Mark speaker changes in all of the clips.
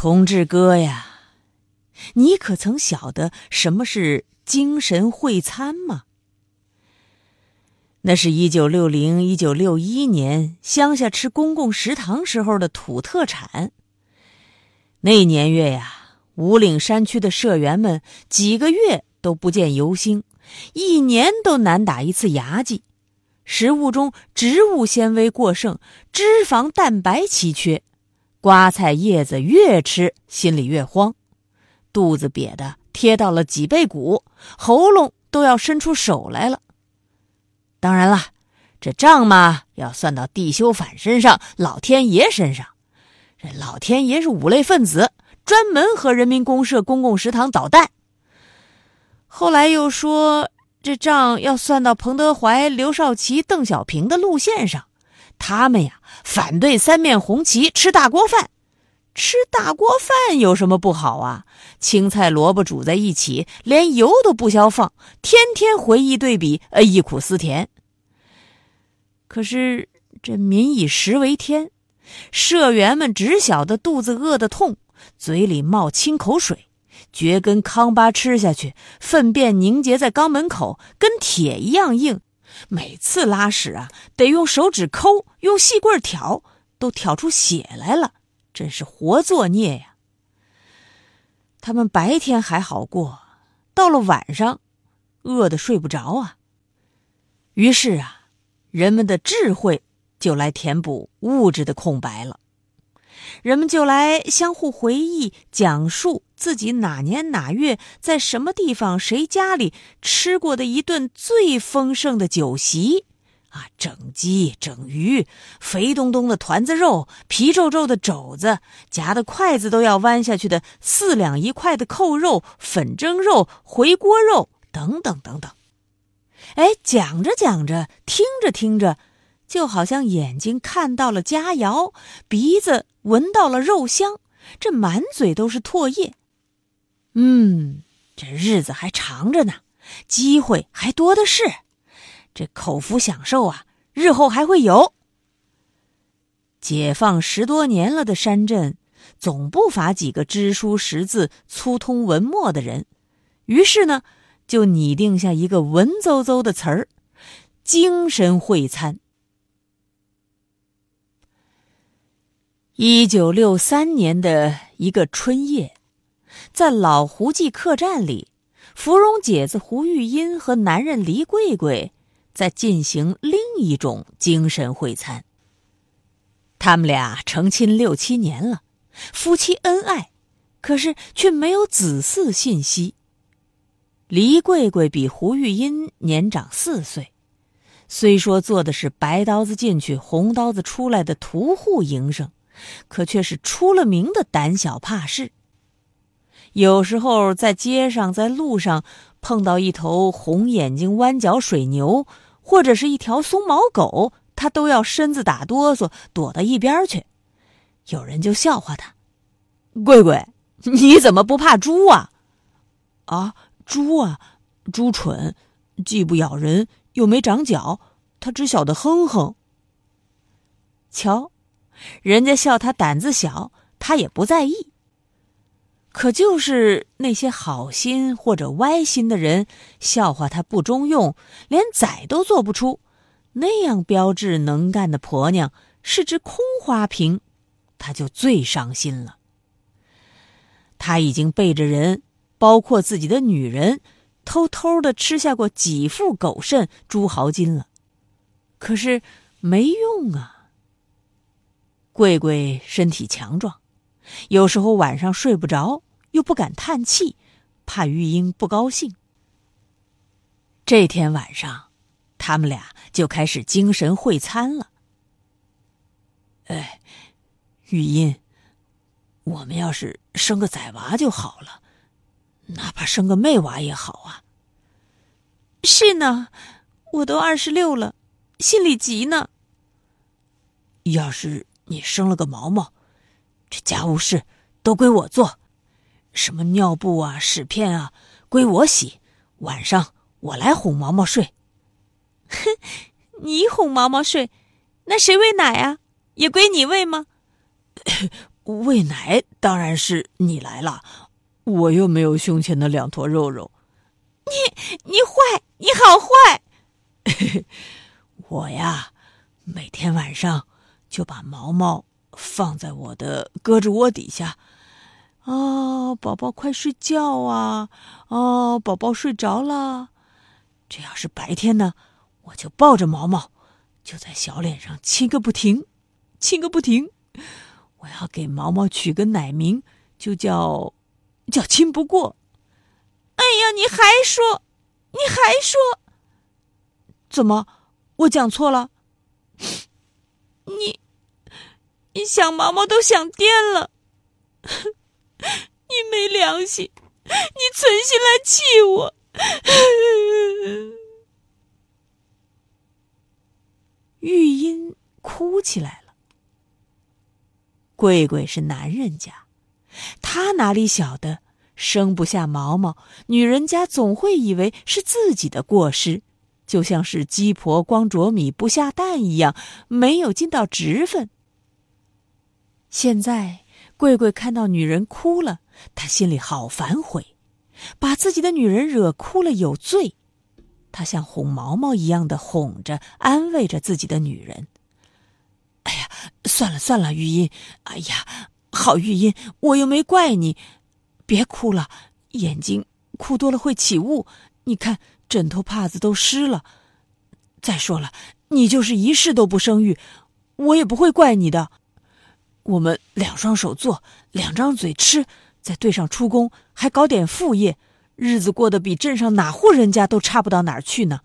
Speaker 1: 同志哥呀，你可曾晓得什么是精神会餐吗？那是一九六零、一九六一年乡下吃公共食堂时候的土特产。那年月呀，五岭山区的社员们几个月都不见油星，一年都难打一次牙祭，食物中植物纤维过剩，脂肪蛋白奇缺。瓜菜叶子越吃心里越慌，肚子瘪的贴到了脊背骨，喉咙都要伸出手来了。当然了，这账嘛要算到地修反身上，老天爷身上。这老天爷是五类分子，专门和人民公社公共食堂捣蛋。后来又说这账要算到彭德怀、刘少奇、邓小平的路线上。他们呀，反对三面红旗，吃大锅饭。吃大锅饭有什么不好啊？青菜萝卜煮在一起，连油都不消放，天天回忆对比，呃，忆苦思甜。可是这民以食为天，社员们只晓得肚子饿得痛，嘴里冒清口水，嚼根糠粑吃下去，粪便凝结在肛门口，跟铁一样硬。每次拉屎啊，得用手指抠，用细棍挑，都挑出血来了，真是活作孽呀！他们白天还好过，到了晚上，饿得睡不着啊。于是啊，人们的智慧就来填补物质的空白了。人们就来相互回忆、讲述自己哪年哪月在什么地方谁家里吃过的一顿最丰盛的酒席，啊，整鸡、整鱼，肥咚咚的团子肉，皮皱皱的肘子，夹的筷子都要弯下去的四两一块的扣肉、粉蒸肉、回锅肉等等等等。哎，讲着讲着，听着听着。就好像眼睛看到了佳肴，鼻子闻到了肉香，这满嘴都是唾液。嗯，这日子还长着呢，机会还多的是，这口福享受啊，日后还会有。解放十多年了的山镇，总不乏几个知书识字、粗通文墨的人，于是呢，就拟定下一个文绉绉的词儿：精神会餐。一九六三年的一个春夜，在老胡记客栈里，芙蓉姐子胡玉英和男人黎桂桂在进行另一种精神会餐。他们俩成亲六七年了，夫妻恩爱，可是却没有子嗣信息。黎桂桂比胡玉英年长四岁，虽说做的是白刀子进去红刀子出来的屠户营生。可却是出了名的胆小怕事。有时候在街上、在路上碰到一头红眼睛、弯角水牛，或者是一条松毛狗，他都要身子打哆嗦，躲到一边去。有人就笑话他：“贵贵，你怎么不怕猪啊？”“啊，猪啊，猪蠢，既不咬人，又没长脚，它只晓得哼哼。”瞧。人家笑他胆子小，他也不在意。可就是那些好心或者歪心的人笑话他不中用，连崽都做不出，那样标致能干的婆娘是只空花瓶，他就最伤心了。他已经背着人，包括自己的女人，偷偷的吃下过几副狗肾、猪豪筋了。可是没用啊。贵贵身体强壮，有时候晚上睡不着，又不敢叹气，怕玉英不高兴。这天晚上，他们俩就开始精神会餐了。哎，玉英。我们要是生个崽娃就好了，哪怕生个妹娃也好啊。
Speaker 2: 是呢，我都二十六了，心里急呢。
Speaker 1: 要是你生了个毛毛，这家务事都归我做，什么尿布啊、屎片啊，归我洗。晚上我来哄毛毛睡。
Speaker 2: 哼，你哄毛毛睡，那谁喂奶啊？也归你喂吗？
Speaker 1: 喂奶当然是你来了，我又没有胸前的两坨肉肉。
Speaker 2: 你你坏，你好坏！
Speaker 1: 我呀，每天晚上就把毛毛放在我的胳肢窝底下。哦，宝宝快睡觉啊！哦，宝宝睡着了。这要是白天呢，我就抱着毛毛，就在小脸上亲个不停，亲个不停。我要给毛毛取个奶名，就叫叫亲不过。
Speaker 2: 哎呀，你还说，你还说，
Speaker 1: 怎么？我讲错了？
Speaker 2: 你你想毛毛都想颠了，你没良心，你存心来气我。
Speaker 1: 玉音哭起来了。贵贵是男人家，他哪里晓得生不下毛毛，女人家总会以为是自己的过失，就像是鸡婆光啄米不下蛋一样，没有尽到职分。现在贵贵看到女人哭了，他心里好反悔，把自己的女人惹哭了有罪，他像哄毛毛一样的哄着、安慰着自己的女人。哎呀，算了算了，玉音。哎呀，好玉音，我又没怪你，别哭了，眼睛哭多了会起雾。你看枕头帕子都湿了。再说了，你就是一世都不生育，我也不会怪你的。我们两双手做，两张嘴吃，再对上出工，还搞点副业，日子过得比镇上哪户人家都差不到哪儿去呢。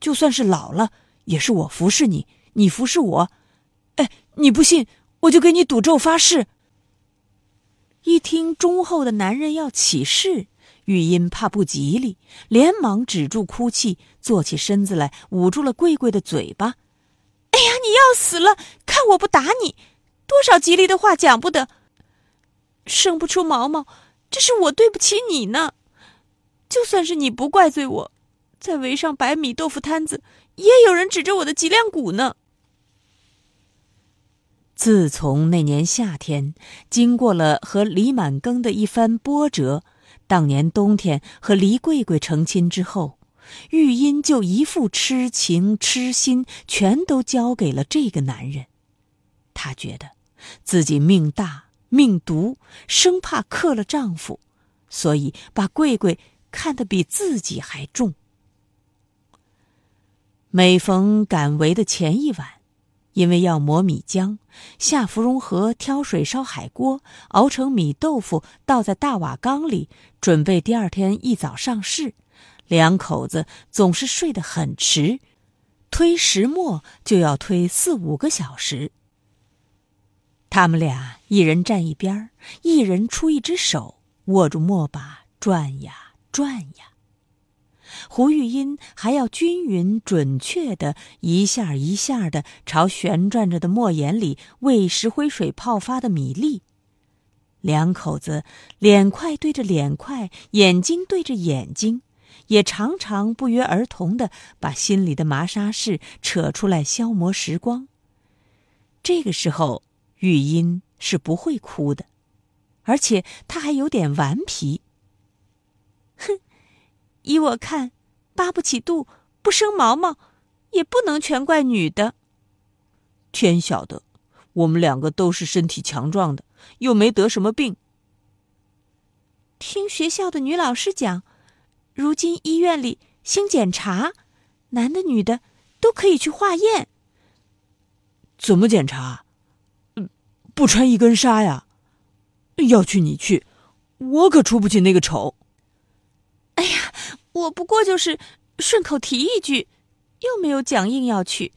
Speaker 1: 就算是老了，也是我服侍你，你服侍我。哎，你不信，我就给你赌咒发誓。一听忠厚的男人要起誓，玉音怕不吉利，连忙止住哭泣，坐起身子来，捂住了贵贵的嘴巴。
Speaker 2: 哎呀，你要死了！看我不打你！多少吉利的话讲不得。生不出毛毛，这是我对不起你呢。就算是你不怪罪我，在围上白米豆腐摊子，也有人指着我的脊梁骨呢。
Speaker 1: 自从那年夏天，经过了和李满庚的一番波折，当年冬天和黎桂桂成亲之后，玉音就一副痴情痴心，全都交给了这个男人。她觉得自己命大命毒，生怕克了丈夫，所以把桂桂看得比自己还重。每逢赶围的前一晚。因为要磨米浆，下芙蓉河挑水烧海锅，熬成米豆腐，倒在大瓦缸里，准备第二天一早上市。两口子总是睡得很迟，推石磨就要推四五个小时。他们俩一人站一边一人出一只手，握住磨把转呀转呀。胡玉音还要均匀准确的一下一下的朝旋转着的墨眼里喂石灰水泡发的米粒，两口子脸块对着脸块，眼睛对着眼睛，也常常不约而同的把心里的麻沙事扯出来消磨时光。这个时候，玉音是不会哭的，而且她还有点顽皮。
Speaker 2: 依我看，扒不起肚，不生毛毛，也不能全怪女的。
Speaker 1: 天晓得，我们两个都是身体强壮的，又没得什么病。
Speaker 2: 听学校的女老师讲，如今医院里兴检查，男的女的都可以去化验。
Speaker 1: 怎么检查？不穿一根纱呀？要去你去，我可出不起那个丑。
Speaker 2: 哎呀，我不过就是顺口提一句，又没有讲硬要去，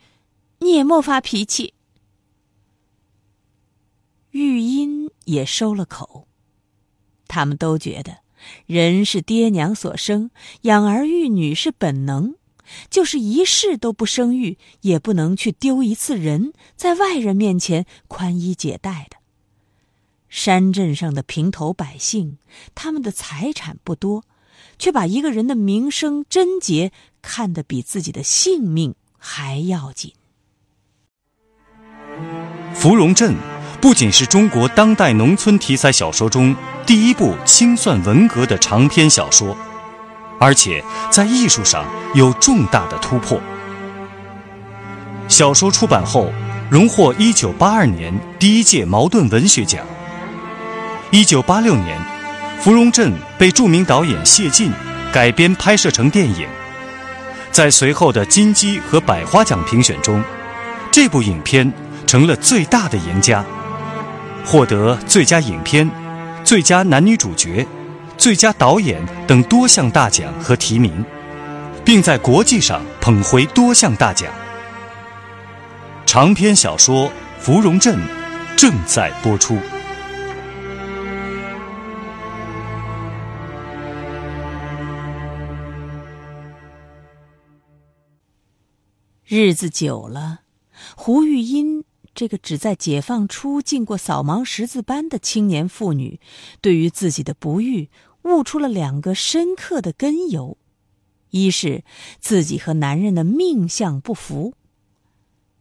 Speaker 2: 你也莫发脾气。
Speaker 1: 玉音也收了口。他们都觉得，人是爹娘所生，养儿育女是本能，就是一世都不生育，也不能去丢一次人，在外人面前宽衣解带的。山镇上的平头百姓，他们的财产不多，却把一个人的名声贞洁看得比自己的性命还要紧。
Speaker 3: 芙蓉镇。不仅是中国当代农村题材小说中第一部清算文革的长篇小说，而且在艺术上有重大的突破。小说出版后，荣获1982年第一届茅盾文学奖。1986年，《芙蓉镇》被著名导演谢晋改编拍摄成电影，在随后的金鸡和百花奖评选中，这部影片成了最大的赢家。获得最佳影片、最佳男女主角、最佳导演等多项大奖和提名，并在国际上捧回多项大奖。长篇小说《芙蓉镇》正在播出。
Speaker 1: 日子久了，胡玉音。这个只在解放初进过扫盲识字班的青年妇女，对于自己的不育悟出了两个深刻的根由：一是自己和男人的命相不符。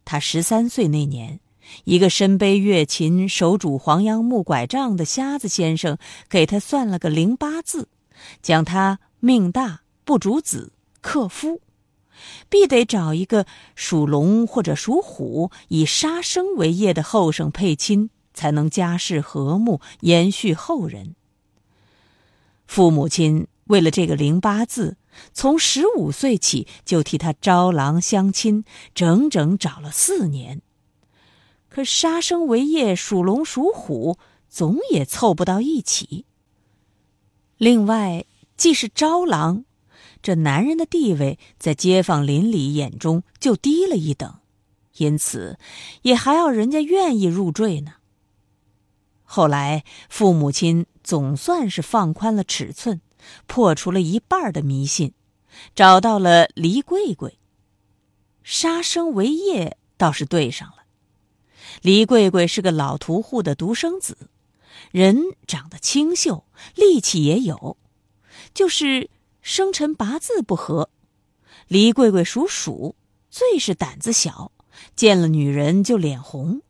Speaker 1: 她十三岁那年，一个身背月琴、手拄黄杨木拐杖的瞎子先生给她算了个零八字，讲她命大不主子，克夫。必得找一个属龙或者属虎、以杀生为业的后生配亲，才能家世和睦，延续后人。父母亲为了这个零八字，从十五岁起就替他招郎相亲，整整找了四年。可杀生为业，属龙属虎，总也凑不到一起。另外，既是招郎。这男人的地位在街坊邻里眼中就低了一等，因此也还要人家愿意入赘呢。后来父母亲总算是放宽了尺寸，破除了一半的迷信，找到了黎贵贵。杀生为业倒是对上了。黎贵贵是个老屠户的独生子，人长得清秀，力气也有，就是。生辰八字不合，黎贵贵属鼠，最是胆子小，见了女人就脸红。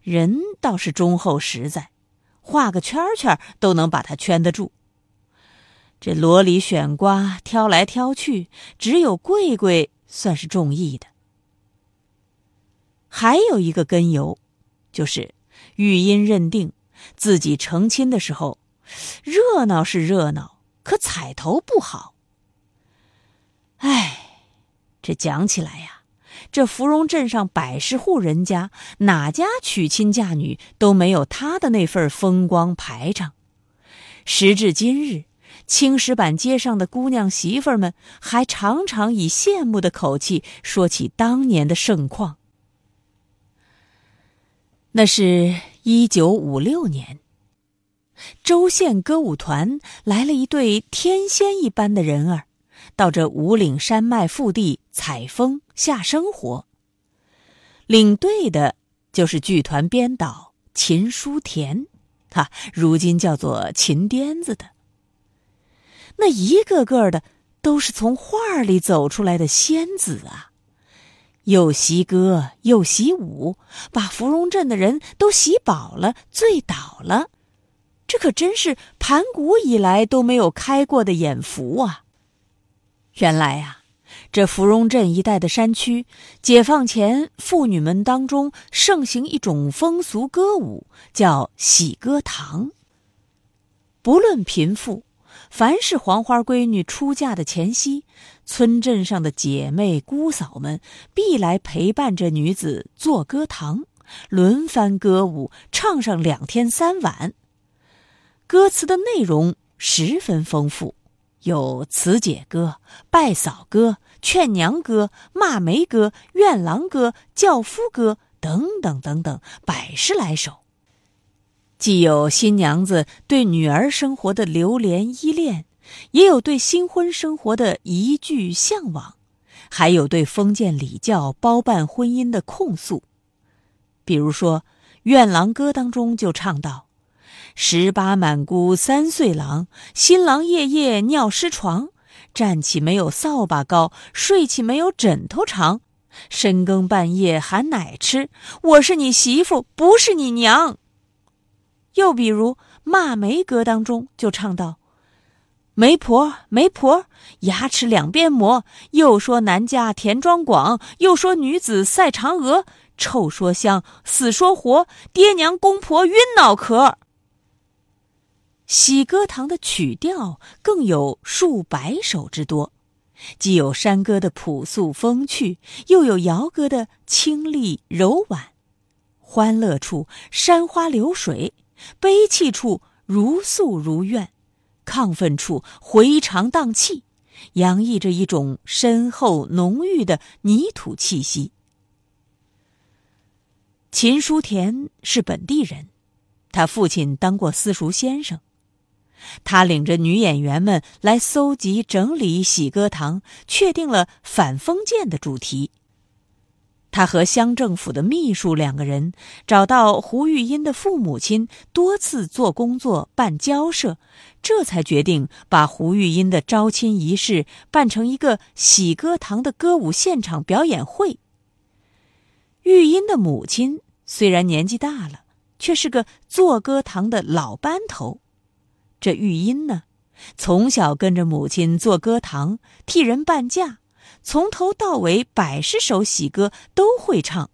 Speaker 1: 人倒是忠厚实在，画个圈圈都能把他圈得住。这箩里选瓜，挑来挑去，只有贵贵算是中意的。还有一个根由，就是玉音认定自己成亲的时候，热闹是热闹。可彩头不好。哎，这讲起来呀，这芙蓉镇上百十户人家，哪家娶亲嫁女都没有他的那份风光排场。时至今日，青石板街上的姑娘媳妇们还常常以羡慕的口气说起当年的盛况。那是一九五六年。州县歌舞团来了一对天仙一般的人儿，到这五岭山脉腹地采风下生活。领队的就是剧团编导秦书田，哈，如今叫做秦癫子的。那一个个的都是从画里走出来的仙子啊，又习歌又习舞，把芙蓉镇的人都洗饱了，醉倒了。这可真是盘古以来都没有开过的眼福啊！原来呀，这芙蓉镇一带的山区，解放前妇女们当中盛行一种风俗歌舞，叫喜歌堂。不论贫富，凡是黄花闺女出嫁的前夕，村镇上的姐妹姑嫂们必来陪伴着女子做歌堂，轮番歌舞，唱上两天三晚。歌词的内容十分丰富，有辞姐歌、拜嫂歌、劝娘歌、骂媒歌、怨郎歌、轿夫歌等等等等，百十来首。既有新娘子对女儿生活的流连依恋，也有对新婚生活的疑惧向往，还有对封建礼教包办婚姻的控诉。比如说，《怨郎歌》当中就唱道：“十八满姑三岁郎，新郎夜夜尿湿床，站起没有扫把高，睡起没有枕头长，深更半夜喊奶吃，我是你媳妇，不是你娘。”又比如《骂媒歌》当中就唱道：“媒婆，媒婆，牙齿两边磨，又说男家田庄广，又说女子赛嫦娥，臭说香，死说活，爹娘公婆晕脑壳。”喜歌堂的曲调更有数百首之多，既有山歌的朴素风趣，又有瑶歌的清丽柔婉，欢乐处山花流水。悲泣处如诉如怨，亢奋处回肠荡气，洋溢着一种深厚浓郁的泥土气息。秦书田是本地人，他父亲当过私塾先生，他领着女演员们来搜集整理喜歌堂，确定了反封建的主题。他和乡政府的秘书两个人找到胡玉音的父母亲，多次做工作办交涉，这才决定把胡玉音的招亲仪式办成一个喜歌堂的歌舞现场表演会。玉音的母亲虽然年纪大了，却是个做歌堂的老班头。这玉音呢，从小跟着母亲做歌堂，替人伴嫁。从头到尾，百十首喜歌都会唱，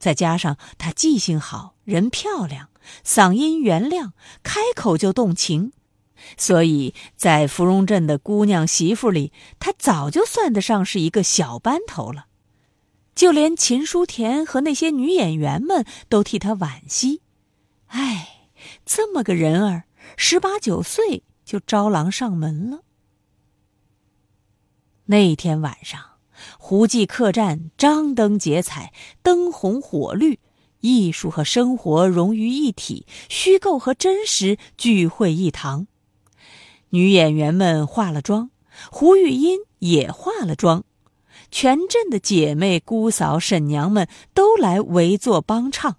Speaker 1: 再加上她记性好，人漂亮，嗓音圆亮，开口就动情，所以在芙蓉镇的姑娘媳妇里，他早就算得上是一个小班头了。就连秦书田和那些女演员们都替他惋惜，哎，这么个人儿，十八九岁就招郎上门了。那天晚上，胡记客栈张灯结彩，灯红火绿，艺术和生活融于一体，虚构和真实聚会一堂。女演员们化了妆，胡玉音也化了妆，全镇的姐妹、姑嫂、婶娘们都来围坐帮唱。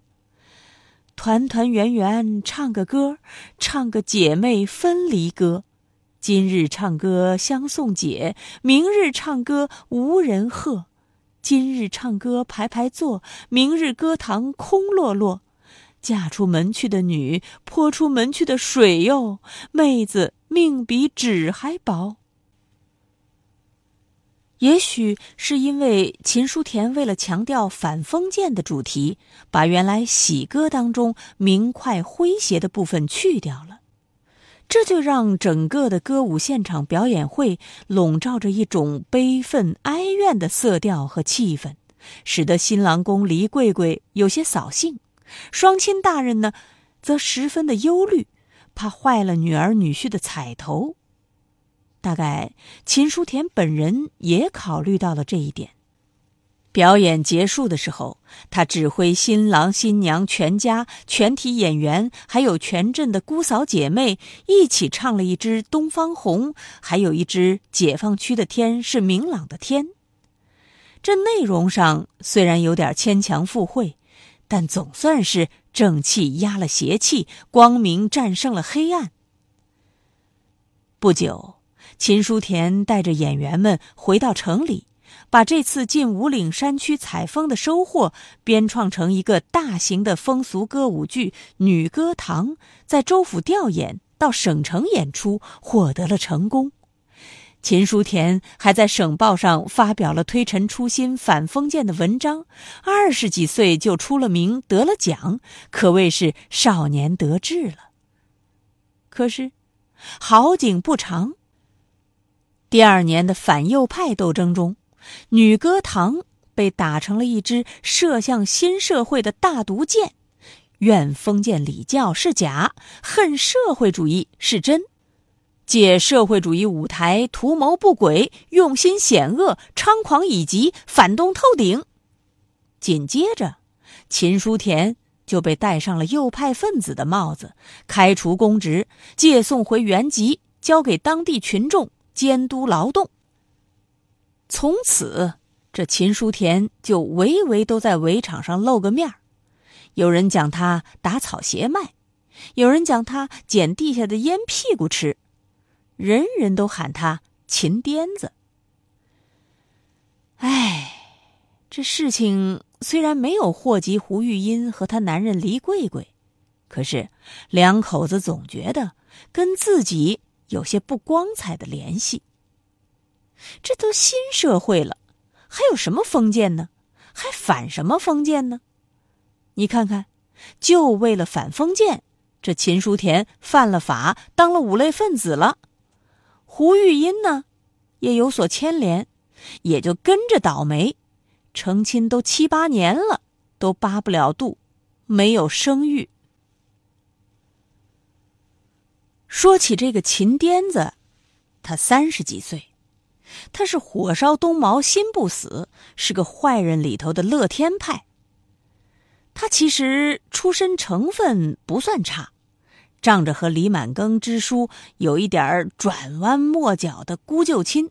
Speaker 1: 团团圆圆唱个歌，唱个姐妹分离歌。今日唱歌相送姐，明日唱歌无人贺。今日唱歌排排坐，明日歌堂空落落。嫁出门去的女，泼出门去的水哟。妹子命比纸还薄。也许是因为秦书田为了强调反封建的主题，把原来喜歌当中明快诙谐的部分去掉了。这就让整个的歌舞现场表演会笼罩着一种悲愤哀怨的色调和气氛，使得新郎公黎桂桂有些扫兴，双亲大人呢，则十分的忧虑，怕坏了女儿女婿的彩头。大概秦书田本人也考虑到了这一点。表演结束的时候，他指挥新郎新娘全家、全体演员，还有全镇的姑嫂姐妹一起唱了一支《东方红》，还有一支《解放区的天是明朗的天》。这内容上虽然有点牵强附会，但总算是正气压了邪气，光明战胜了黑暗。不久，秦书田带着演员们回到城里。把这次进五岭山区采风的收获编创成一个大型的风俗歌舞剧《女歌堂》，在州府调演到省城演出，获得了成功。秦书田还在省报上发表了推陈出新、反封建的文章，二十几岁就出了名，得了奖，可谓是少年得志了。可是，好景不长。第二年的反右派斗争中，女歌堂被打成了一支射向新社会的大毒箭，怨封建礼教是假，恨社会主义是真，借社会主义舞台图谋不轨，用心险恶，猖狂以及，反动透顶。紧接着，秦书田就被戴上了右派分子的帽子，开除公职，借送回原籍，交给当地群众监督劳动。从此，这秦书田就围围都在围场上露个面儿。有人讲他打草鞋卖，有人讲他捡地下的烟屁股吃，人人都喊他秦癫子。唉，这事情虽然没有祸及胡玉音和她男人黎桂桂，可是两口子总觉得跟自己有些不光彩的联系。这都新社会了，还有什么封建呢？还反什么封建呢？你看看，就为了反封建，这秦书田犯了法，当了五类分子了。胡玉音呢，也有所牵连，也就跟着倒霉。成亲都七八年了，都扒不了肚，没有生育。说起这个秦癫子，他三十几岁。他是火烧东茅心不死，是个坏人里头的乐天派。他其实出身成分不算差，仗着和李满庚之书有一点转弯抹角的姑舅亲，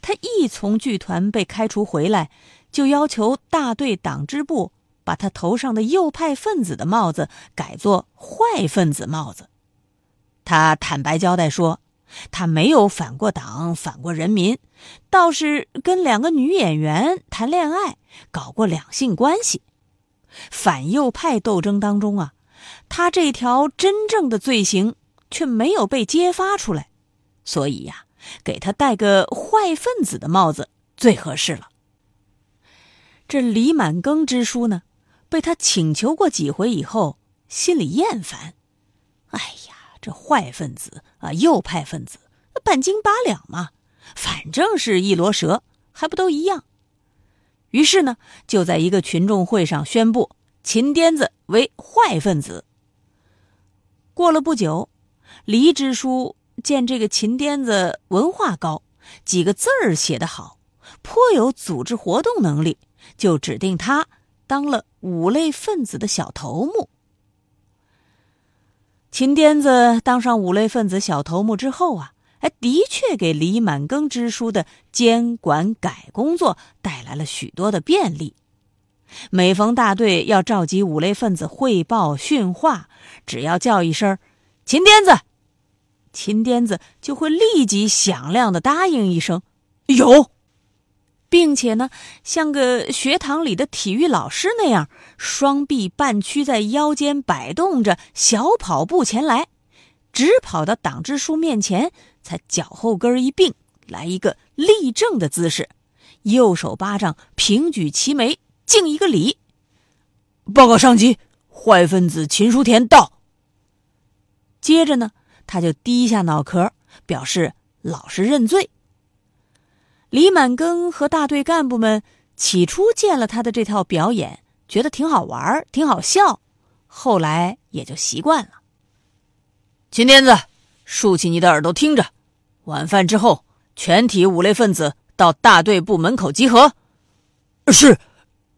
Speaker 1: 他一从剧团被开除回来，就要求大队党支部把他头上的右派分子的帽子改做坏分子帽子。他坦白交代说。他没有反过党，反过人民，倒是跟两个女演员谈恋爱，搞过两性关系。反右派斗争当中啊，他这条真正的罪行却没有被揭发出来，所以呀，给他戴个坏分子的帽子最合适了。这李满庚之书呢，被他请求过几回以后，心里厌烦。哎呀！这坏分子啊，右派分子，半斤八两嘛，反正是一箩蛇，还不都一样？于是呢，就在一个群众会上宣布秦癫子为坏分子。过了不久，黎支书见这个秦癫子文化高，几个字儿写得好，颇有组织活动能力，就指定他当了五类分子的小头目。秦癫子当上五类分子小头目之后啊，哎，的确给李满庚支书的监管改工作带来了许多的便利。每逢大队要召集五类分子汇报训话，只要叫一声“秦癫子”，秦癫子就会立即响亮的答应一声“有”。并且呢，像个学堂里的体育老师那样，双臂半屈在腰间摆动着，小跑步前来，直跑到党支书面前，才脚后跟一并，来一个立正的姿势，右手巴掌平举齐眉，敬一个礼。报告上级，坏分子秦书田到。接着呢，他就低下脑壳，表示老实认罪。李满庚和大队干部们起初见了他的这套表演，觉得挺好玩挺好笑，后来也就习惯了。秦癫子，竖起你的耳朵听着，晚饭之后，全体五类分子到大队部门口集合。是，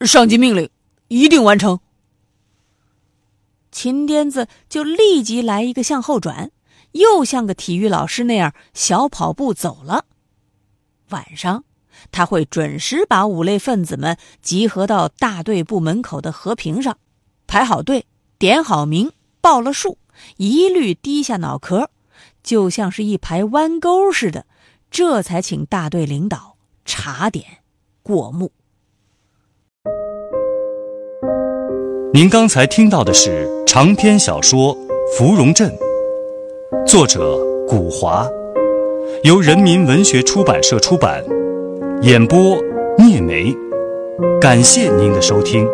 Speaker 1: 上级命令，一定完成。秦癫子就立即来一个向后转，又像个体育老师那样小跑步走了。晚上，他会准时把五类分子们集合到大队部门口的和平上，排好队，点好名，报了数，一律低下脑壳，就像是一排弯钩似的，这才请大队领导查点过目。
Speaker 3: 您刚才听到的是长篇小说《芙蓉镇》，作者古华。由人民文学出版社出版，演播聂梅，感谢您的收听。